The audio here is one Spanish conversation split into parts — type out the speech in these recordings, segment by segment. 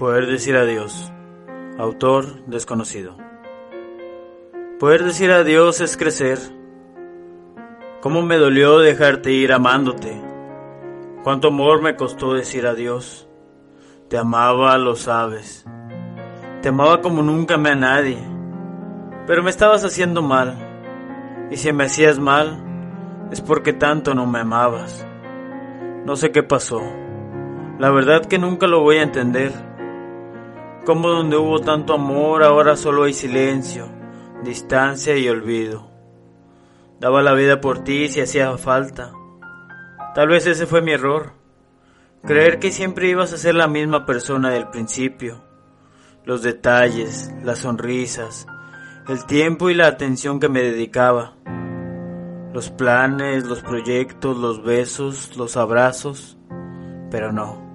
Poder decir adiós. Autor desconocido. Poder decir adiós es crecer. Cómo me dolió dejarte ir amándote. Cuánto amor me costó decir adiós. Te amaba, lo sabes. Te amaba como nunca me a nadie. Pero me estabas haciendo mal. Y si me hacías mal, es porque tanto no me amabas. No sé qué pasó. La verdad que nunca lo voy a entender. Como donde hubo tanto amor, ahora solo hay silencio, distancia y olvido. Daba la vida por ti si hacía falta. Tal vez ese fue mi error. Creer que siempre ibas a ser la misma persona del principio. Los detalles, las sonrisas, el tiempo y la atención que me dedicaba. Los planes, los proyectos, los besos, los abrazos. Pero no.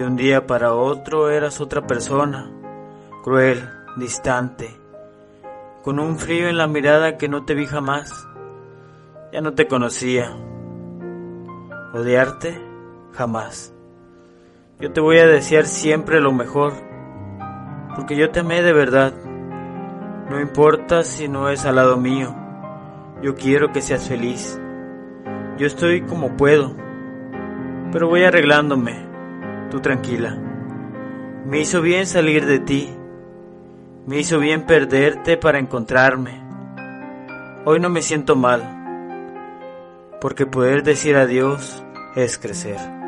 De un día para otro eras otra persona, cruel, distante, con un frío en la mirada que no te vi jamás. Ya no te conocía. Odiarte, jamás. Yo te voy a desear siempre lo mejor, porque yo te amé de verdad. No importa si no es al lado mío, yo quiero que seas feliz. Yo estoy como puedo, pero voy arreglándome tú tranquila. Me hizo bien salir de ti. Me hizo bien perderte para encontrarme. Hoy no me siento mal, porque poder decir adiós es crecer.